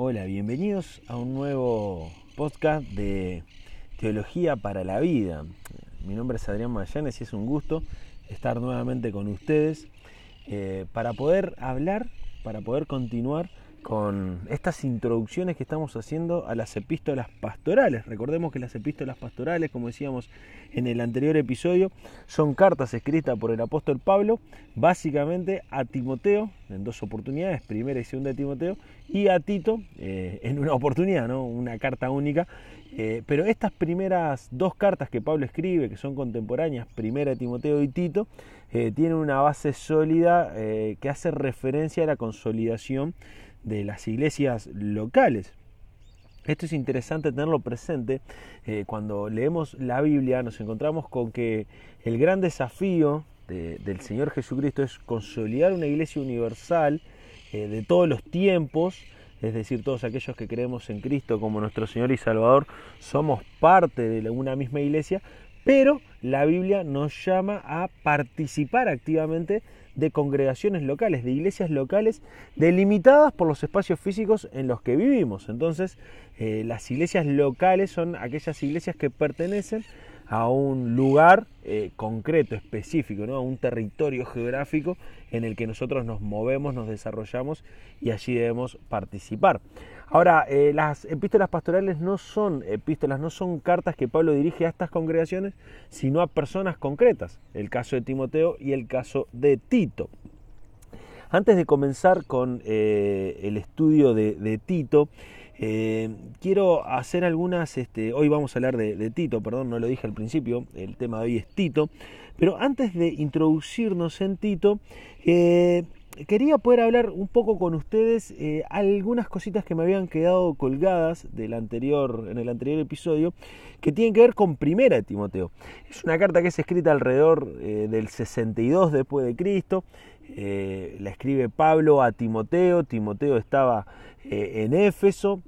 Hola, bienvenidos a un nuevo podcast de Teología para la Vida. Mi nombre es Adrián Magallanes y es un gusto estar nuevamente con ustedes eh, para poder hablar, para poder continuar con estas introducciones que estamos haciendo a las epístolas pastorales. Recordemos que las epístolas pastorales, como decíamos en el anterior episodio, son cartas escritas por el apóstol Pablo, básicamente a Timoteo, en dos oportunidades, primera y segunda de Timoteo, y a Tito eh, en una oportunidad, ¿no? una carta única. Eh, pero estas primeras dos cartas que Pablo escribe, que son contemporáneas, primera de Timoteo y Tito, eh, tienen una base sólida que hace referencia a la consolidación de las iglesias locales. Esto es interesante tenerlo presente. Eh, cuando leemos la Biblia nos encontramos con que el gran desafío del Señor Jesucristo es consolidar una iglesia universal eh, de todos los tiempos, es decir, todos aquellos que creemos en Cristo como nuestro Señor y Salvador, somos parte de una misma iglesia, pero la Biblia nos llama a participar activamente de congregaciones locales, de iglesias locales delimitadas por los espacios físicos en los que vivimos. Entonces, eh, las iglesias locales son aquellas iglesias que pertenecen a un lugar eh, concreto, específico, ¿no? a un territorio geográfico en el que nosotros nos movemos, nos desarrollamos y allí debemos participar. Ahora, eh, las epístolas pastorales no son epístolas, no son cartas que Pablo dirige a estas congregaciones, sino a personas concretas, el caso de Timoteo y el caso de Tito. Antes de comenzar con eh, el estudio de Tito, eh, quiero hacer algunas, este, hoy vamos a hablar de, Tito, perdón, no lo dije al principio, el tema de hoy es Tito, pero antes de introducirnos en Tito, eh, quería poder hablar un poco con ustedes eh, algunas cositas que me habían quedado colgadas del anterior, en el anterior episodio, que tienen que ver con Primera de Timoteo. Es una carta que es escrita alrededor del 62 después de Cristo. la escribe Pablo a Timoteo. Timoteo estaba eh, en Éfeso.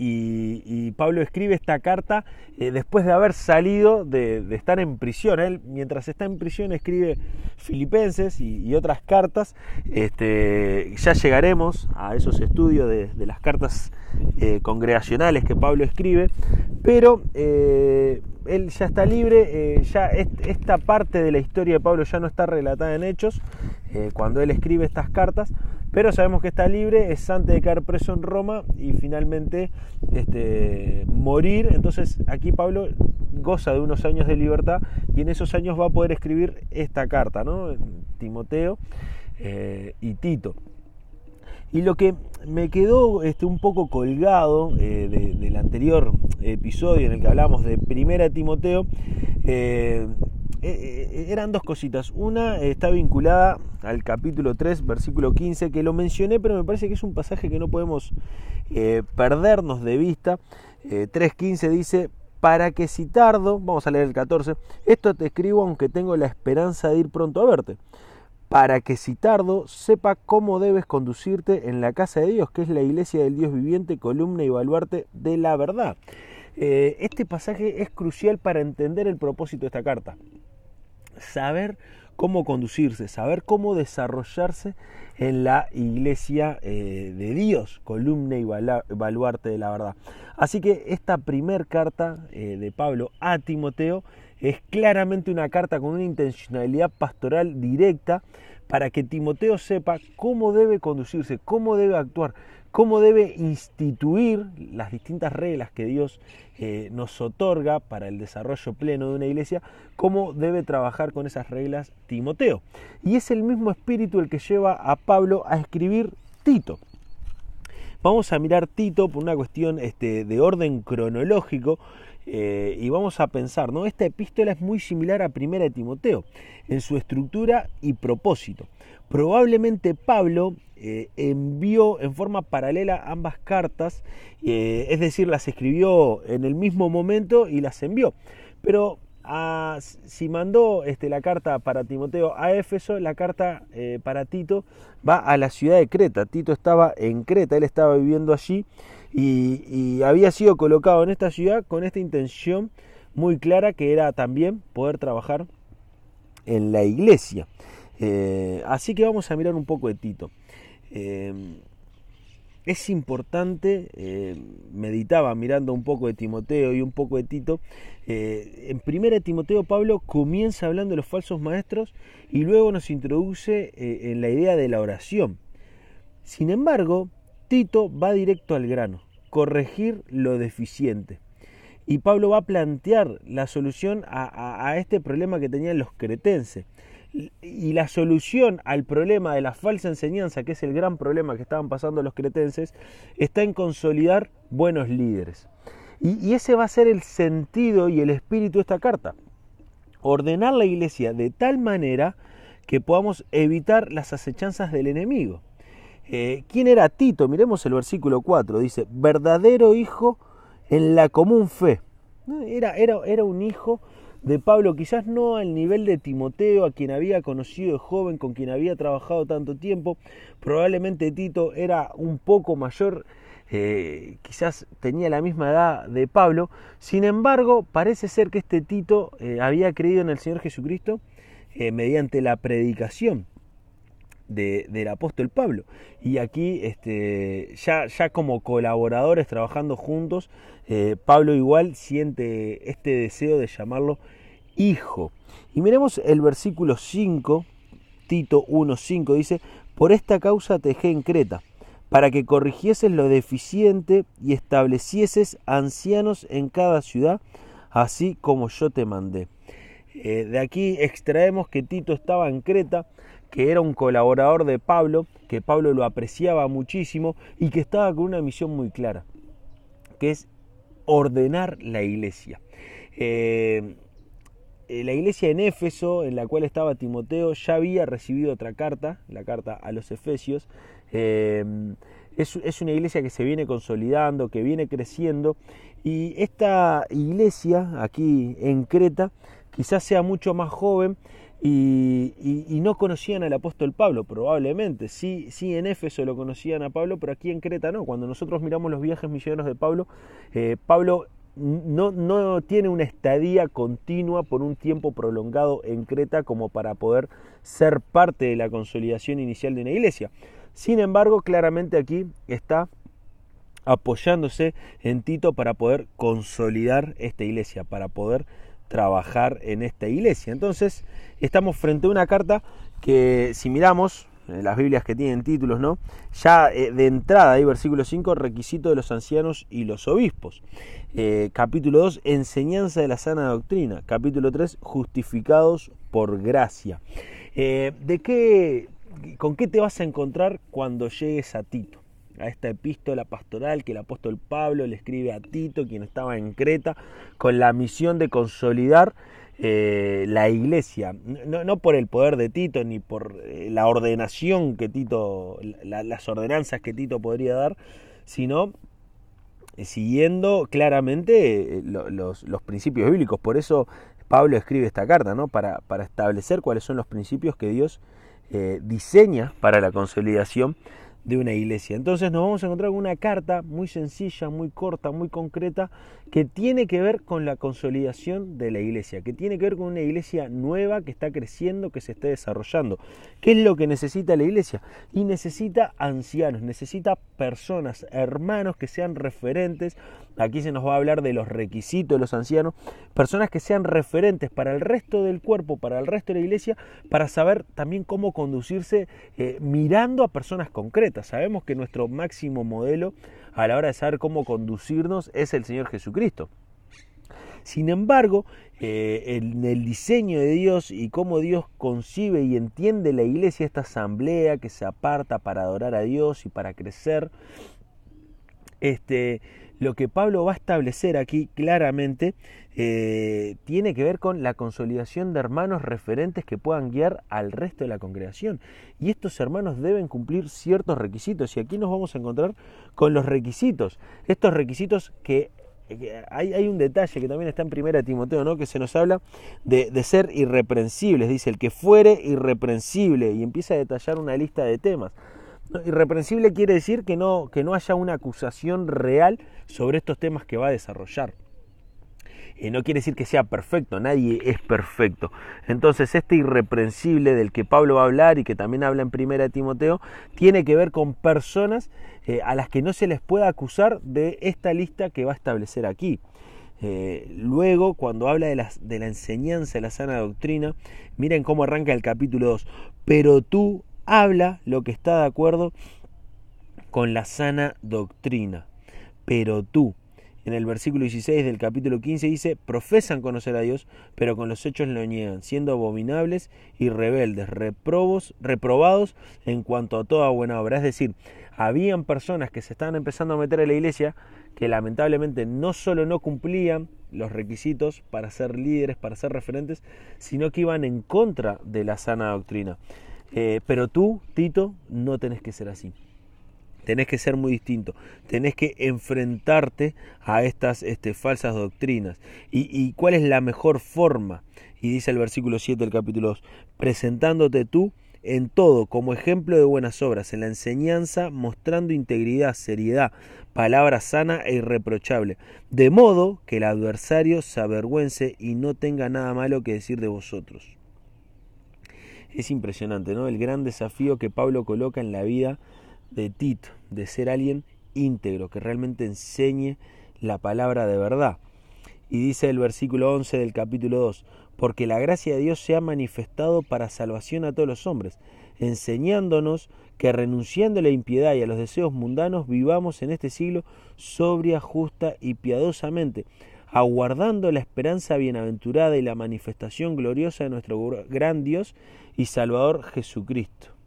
Y, Pablo escribe esta carta eh, después de haber salido de, estar en prisión. Él, mientras está en prisión, escribe Filipenses y, otras cartas. Este, ya llegaremos a esos estudios de, las cartas eh, congregacionales que Pablo escribe, pero él ya está libre. ya esta parte de la historia de Pablo ya no está relatada en Hechos cuando él escribe estas cartas pero sabemos que está libre, es antes de caer preso en Roma y finalmente este, morir. Entonces aquí Pablo goza de unos años de libertad y en esos años va a poder escribir esta carta, ¿no? Timoteo eh, y Tito. Y lo que me quedó este, un poco colgado eh, del anterior episodio en el que hablamos de Primera Timoteo, eh, eh, eh, eran dos cositas. Una está vinculada al capítulo 3, versículo 15, que lo mencioné, pero me parece que es un pasaje que no podemos eh, perdernos de vista. 3.15 dice, para que si tardo, vamos a leer el 14, esto te escribo aunque tengo la esperanza de ir pronto a verte, para que si tardo sepa cómo debes conducirte en la casa de Dios, que es la iglesia del Dios viviente, columna y baluarte de la verdad. Este pasaje es crucial para entender el propósito de esta carta saber cómo conducirse, saber cómo desarrollarse en la iglesia eh, de Dios, columna y baluarte de la verdad. Así que esta primer carta eh, de Pablo a Timoteo es claramente una carta con una intencionalidad pastoral directa para que Timoteo sepa cómo debe conducirse, cómo debe actuar, cómo debe instituir las distintas reglas que Dios eh, nos otorga para el desarrollo pleno de una iglesia, cómo debe trabajar con esas reglas Timoteo. Y es el mismo espíritu el que lleva a Pablo a escribir Tito. Vamos a mirar Tito por una cuestión este, de orden cronológico eh, y vamos a pensar, ¿no? Esta epístola es muy similar a Primera de Timoteo en su estructura y propósito. Probablemente Pablo eh, envió en forma paralela ambas cartas, eh, es decir, las escribió en el mismo momento y las envió. Pero si mandó este, la carta para Timoteo a Éfeso, la carta para Tito va a la ciudad de Creta. Tito estaba en Creta, él estaba viviendo allí y, había sido colocado en esta ciudad con esta intención muy clara que era también poder trabajar en la iglesia. así que vamos a mirar un poco de Tito. Eh, es importante, eh, meditaba mirando un poco de Timoteo y un poco de Tito, eh, en primera Timoteo Pablo comienza hablando de los falsos maestros y luego nos introduce eh, en la idea de la oración. Sin embargo, Tito va directo al grano, corregir lo deficiente. Y Pablo va a plantear la solución a, este problema que tenían los cretenses y la solución al problema de la falsa enseñanza, que es el gran problema que estaban pasando los cretenses, está en consolidar buenos líderes. Y, ese va a ser el sentido y el espíritu de esta carta. Ordenar la iglesia de tal manera que podamos evitar las acechanzas del enemigo. Eh, ¿Quién era Tito? Miremos el versículo 4. Dice, verdadero hijo en la común fe. Era, era, era un hijo de Pablo, quizás no al nivel de Timoteo, a quien había conocido de joven, con quien había trabajado tanto tiempo, probablemente Tito era un poco mayor, eh, quizás tenía la misma edad de Pablo, sin embargo parece ser que este Tito eh, había creído en el Señor Jesucristo mediante la predicación del apóstol Pablo. Y aquí, este, ya, ya como colaboradores trabajando juntos, eh, Pablo igual siente este deseo de llamarlo hijo. Y miremos el versículo 5, Tito 1.5, dice, por esta causa te dejé en Creta, para que corrigieses lo deficiente y establecieses ancianos en cada ciudad, así como yo te mandé. Eh, de aquí extraemos que Tito estaba en Creta, que era un colaborador de Pablo, que Pablo lo apreciaba muchísimo y que estaba con una misión muy clara, que es ordenar la iglesia. Eh, eh, la iglesia en Éfeso, en la cual estaba Timoteo, ya había recibido otra carta, la carta a los Efesios. Es, es, una iglesia que se viene consolidando, que viene creciendo, y esta iglesia aquí en Creta quizás sea mucho más joven y, no conocían al apóstol Pablo, probablemente. Sí, sí, en Éfeso lo conocían a Pablo, pero aquí en Creta no. Cuando nosotros miramos los viajes misioneros de Pablo, eh, Pablo no, no, tiene una estadía continua por un tiempo prolongado en Creta como para poder ser parte de la consolidación inicial de una iglesia. Sin embargo, claramente aquí está apoyándose en Tito para poder consolidar esta iglesia, para poder trabajar en esta iglesia. Entonces, estamos frente a una carta que si miramos en las Biblias que tienen títulos, ¿no? Ya eh, de entrada, ahí versículo 5, requisito de los ancianos y los obispos. Eh, capítulo 2, enseñanza de la sana doctrina. Capítulo 3, justificados por gracia. Eh, ¿De qué, con qué te vas a encontrar cuando llegues a Tito? A esta epístola pastoral que el apóstol Pablo le escribe a Tito, quien estaba en Creta, con la misión de consolidar eh, la iglesia, no, por el poder de Tito ni por eh, la ordenación que Tito, las ordenanzas que Tito podría dar, sino eh, siguiendo claramente los, principios bíblicos. Por eso Pablo escribe esta carta, ¿no? para, para establecer cuáles son los principios que Dios diseña para la consolidación de una iglesia. Entonces nos vamos a encontrar con una carta muy sencilla, muy corta, muy concreta, que tiene que ver con la consolidación de la iglesia, que tiene que ver con una iglesia nueva que está creciendo, que se está desarrollando. ¿Qué es lo que necesita la iglesia? Y necesita ancianos, necesita personas, hermanos que sean referentes. Aquí se nos va a hablar de los requisitos de los ancianos, personas que sean referentes para el resto del cuerpo, para el resto de la iglesia, para saber también cómo conducirse eh, mirando a personas concretas Sabemos que nuestro máximo modelo a la hora de saber cómo conducirnos es el Señor Jesucristo. Sin embargo, eh, en el diseño de Dios y cómo Dios concibe y entiende la iglesia, esta asamblea que se aparta para adorar a Dios y para crecer, este, lo que Pablo va a establecer aquí claramente eh, tiene que ver con la consolidación de hermanos referentes que puedan guiar al resto de la congregación. Y estos hermanos deben cumplir ciertos requisitos. Y aquí nos vamos a encontrar con los requisitos. Estos requisitos que hay, un detalle que también está en primera Timoteo, ¿no? que se nos habla de, de, ser irreprensibles. Dice, el que fuere irreprensible y empieza a detallar una lista de temas. Irreprensible quiere decir que no, que no haya una acusación real sobre estos temas que va a desarrollar. eh, no quiere decir que sea perfecto, nadie es perfecto. Entonces este irreprensible del que Pablo va a hablar y que también habla en primera de Timoteo, tiene que ver con personas eh, a las que no se les puede acusar de esta lista que va a establecer aquí. Eh, luego, cuando habla de la, de la enseñanza de la sana doctrina, miren cómo arranca el capítulo 2. Pero tú habla lo que está de acuerdo con la sana doctrina. Pero tú, en el versículo 16 del capítulo 15 dice, profesan conocer a Dios, pero con los hechos lo niegan, siendo abominables y rebeldes, reprobos, reprobados en cuanto a toda buena obra. Es decir, habían personas que se estaban empezando a meter en la iglesia que lamentablemente no solo no cumplían los requisitos para ser líderes, para ser referentes, sino que iban en contra de la sana doctrina. Eh, pero tú, Tito, no tenés que ser así tenés que ser muy distinto, tenés que enfrentarte a estas este, falsas doctrinas. ¿Y, cuál es la mejor forma? Y dice el versículo 7 del capítulo 2, presentándote tú en todo como ejemplo de buenas obras, en la enseñanza, mostrando integridad, seriedad, palabra sana e irreprochable, de modo que el adversario se avergüence y no tenga nada malo que decir de vosotros. Es impresionante, ¿no? El gran desafío que Pablo coloca en la vida de Tito, de ser alguien íntegro, que realmente enseñe la palabra de verdad. Y dice el versículo 11 del capítulo 2, porque la gracia de Dios se ha manifestado para salvación a todos los hombres, enseñándonos que renunciando a la impiedad y a los deseos mundanos vivamos en este siglo sobria, justa y piadosamente, aguardando la esperanza bienaventurada y la manifestación gloriosa de nuestro gran Dios y Salvador Jesucristo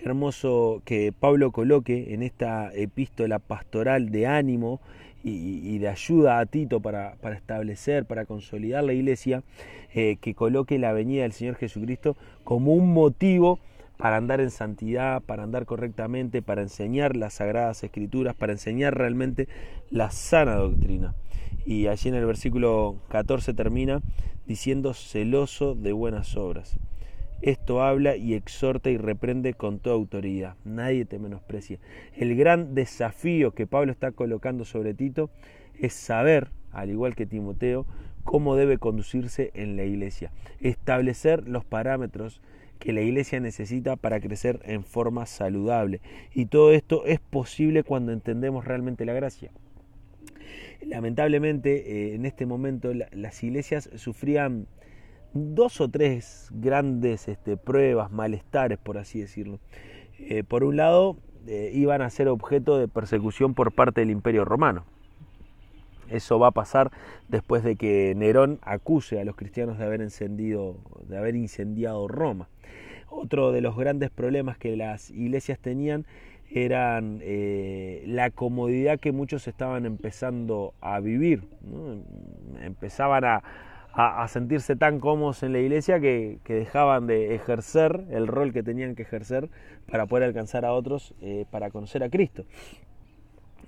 Qué hermoso que Pablo coloque en esta epístola pastoral de ánimo y, de ayuda a Tito para, establecer, para consolidar la iglesia, eh, que coloque la venida del Señor Jesucristo como un motivo para andar en santidad, para andar correctamente, para enseñar las sagradas escrituras, para enseñar realmente la sana doctrina. Y allí en el versículo 14 termina diciendo celoso de buenas obras. Esto habla y exhorta y reprende con toda autoridad. Nadie te menosprecia. El gran desafío que Pablo está colocando sobre Tito es saber, al igual que Timoteo, cómo debe conducirse en la iglesia. Establecer los parámetros que la iglesia necesita para crecer en forma saludable. Y todo esto es posible cuando entendemos realmente la gracia. Lamentablemente, eh, en este momento las iglesias sufrían dos o tres grandes este, pruebas, malestares, por así decirlo. Eh, por un lado, eh, iban a ser objeto de persecución por parte del Imperio Romano. Eso va a pasar después de que Nerón acuse a los cristianos de haber, encendido, de haber incendiado Roma. Otro de los grandes problemas que las iglesias tenían eran eh, la comodidad que muchos estaban empezando a vivir. Empezaban a, a, sentirse tan cómodos en la iglesia que, dejaban de ejercer el rol que tenían que ejercer para poder alcanzar a otros eh, para conocer a Cristo.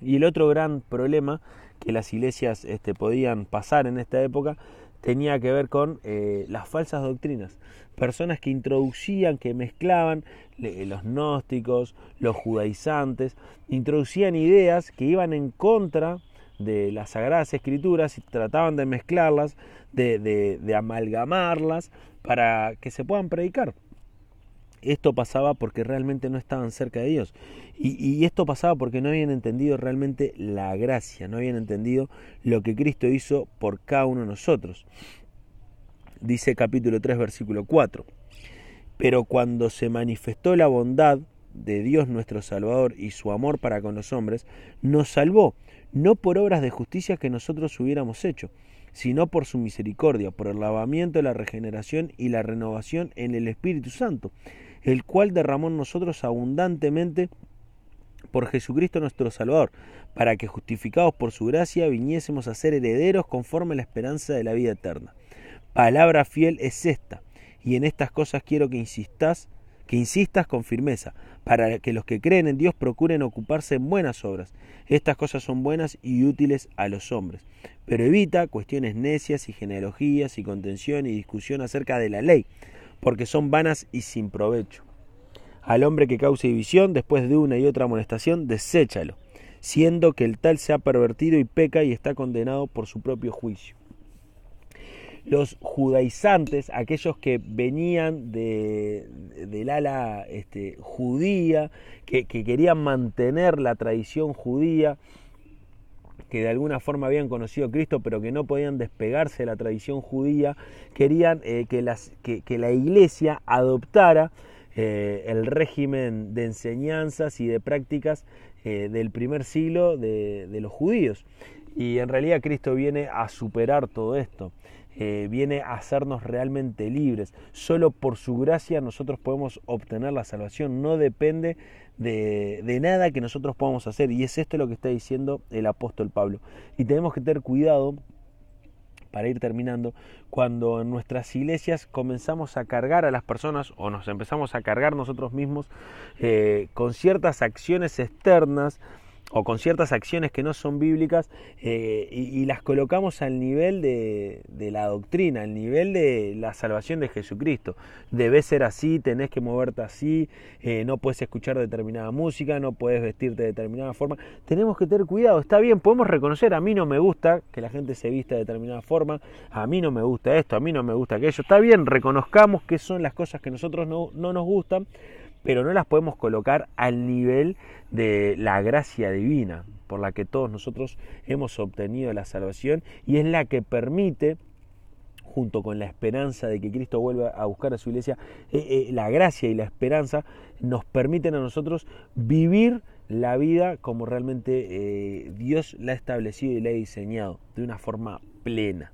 Y el otro gran problema que las iglesias este, podían pasar en esta época tenía que ver con eh, las falsas doctrinas. Personas que introducían, que mezclaban los gnósticos, los judaizantes, introducían ideas que iban en contra de las Sagradas Escrituras y trataban de mezclarlas, de, amalgamarlas para que se puedan predicar. Esto pasaba porque realmente no estaban cerca de Dios. Y, esto pasaba porque no habían entendido realmente la gracia, no habían entendido lo que Cristo hizo por cada uno de nosotros. Dice capítulo 3, versículo 4. Pero cuando se manifestó la bondad de Dios nuestro Salvador y su amor para con los hombres, nos salvó no por obras de justicia que nosotros hubiéramos hecho, sino por su misericordia, por el lavamiento, la regeneración y la renovación en el Espíritu Santo, el cual derramó en nosotros abundantemente por Jesucristo nuestro Salvador, para que justificados por su gracia viniésemos a ser herederos conforme a la esperanza de la vida eterna. Palabra fiel es esta, y en estas cosas quiero que insistas, que insistas con firmeza, para que los que creen en Dios procuren ocuparse en buenas obras. Estas cosas son buenas y útiles a los hombres. Pero evita cuestiones necias y genealogías y contención y discusión acerca de la ley, porque son vanas y sin provecho. Al hombre que cause división, después de una y otra amonestación, deséchalo. siendo que el tal se ha pervertido y peca y está condenado por su propio juicio. Los judaizantes, aquellos que venían de, del ala este, judía, que, que querían mantener la tradición judía, que de alguna forma habían conocido a Cristo, pero que no podían despegarse de la tradición judía, querían eh, que, que, la iglesia adoptara eh, el régimen de enseñanzas y de prácticas eh, del primer siglo de, de, los judíos. Y en realidad Cristo viene a superar todo esto. viene a hacernos realmente libres. Solo por su gracia nosotros podemos obtener la salvación. No depende de, nada que nosotros podamos hacer. Y es esto lo que está diciendo el apóstol Pablo. Y tenemos que tener cuidado para ir terminando, cuando en nuestras iglesias comenzamos a cargar a las personas o nos empezamos a cargar nosotros mismos eh, con ciertas acciones externas o con ciertas acciones que no son bíblicas eh, y, las colocamos al nivel de, la doctrina, al nivel de la salvación de Jesucristo. Debes ser así, tenés que moverte así, eh, no puedes escuchar determinada música, no puedes vestirte de determinada forma. Tenemos que tener cuidado, está bien, podemos reconocer, a mí no me gusta que la gente se vista de determinada forma, a mí no me gusta esto, a mí no me gusta aquello. Está bien, reconozcamos que son las cosas que nosotros no, no nos gustan, pero no las podemos colocar al nivel de la gracia divina por la que todos nosotros hemos obtenido la salvación y es la que permite junto con la esperanza de que Cristo vuelva a buscar a su iglesia, eh, eh, la gracia y la esperanza nos permiten a nosotros vivir la vida como realmente eh, Dios la ha establecido y la ha diseñado, de una forma plena.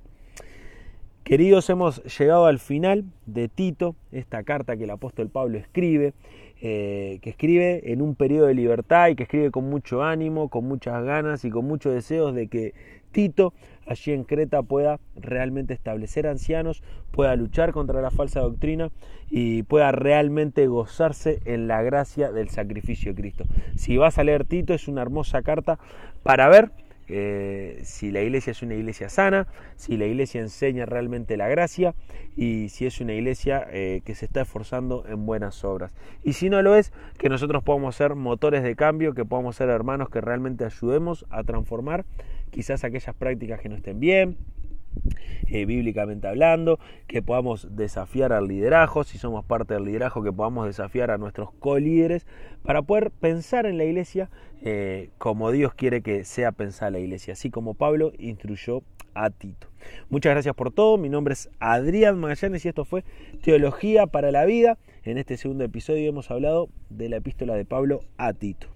Queridos, hemos llegado al final de Tito, esta carta que el apóstol Pablo escribe, eh, que escribe en un periodo de libertad y que escribe con mucho ánimo, con muchas ganas y con muchos deseos de que Tito allí en Creta pueda realmente establecer ancianos, pueda luchar contra la falsa doctrina y pueda realmente gozarse en la gracia del sacrificio de Cristo. Si vas a leer Tito es una hermosa carta para ver eh, si la iglesia es una iglesia sana, si la iglesia enseña realmente la gracia y si es una iglesia eh, que se está esforzando en buenas obras. Y si no lo es, que nosotros podamos ser motores de cambio, que podamos ser hermanos que realmente ayudemos a transformar quizás aquellas prácticas que no estén bien, eh, bíblicamente hablando, que podamos desafiar al liderazgo, si somos parte del liderazgo, que podamos desafiar a nuestros co-líderes para poder pensar en la iglesia eh, como Dios quiere que sea pensada la iglesia, así como Pablo instruyó a Tito. Muchas gracias por todo, mi nombre es Adrián Magallanes y esto fue Teología para la Vida. En este segundo episodio hemos hablado de la epístola de Pablo a Tito.